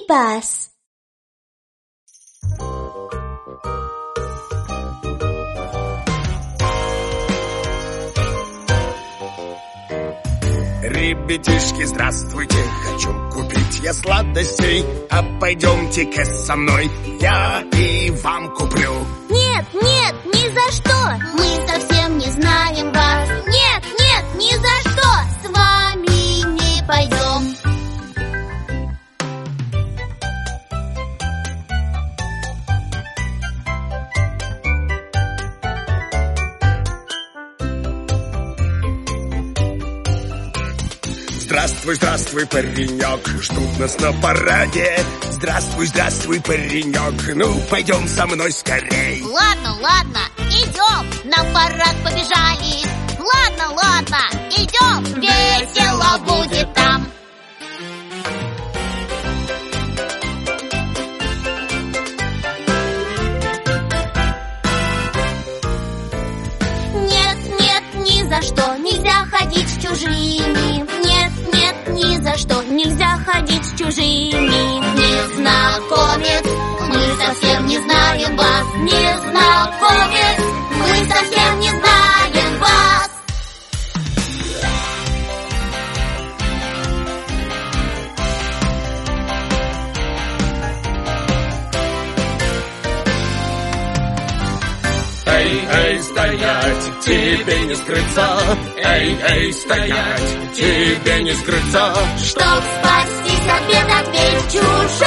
Пас. Ребятишки, здравствуйте, хочу купить я сладостей А пойдемте-ка со мной, я и вам куплю. Нет, нет, ни за что! Мы совсем Здравствуй, здравствуй, паренек, ждут нас на параде. Здравствуй, здравствуй, паренек, ну пойдем со мной скорей. Ладно, ладно, идем, на парад побежали. Ладно, ладно, идем, весело будет там. Нет, нет, ни за что нельзя ходить с чужими чужими Незнакомец, мы совсем не знаем вас Незнакомец, Эй, эй, стоять, тебе не скрыться. Эй, эй, стоять, тебе не скрыться. Чтоб спастись от бед, ответь чужой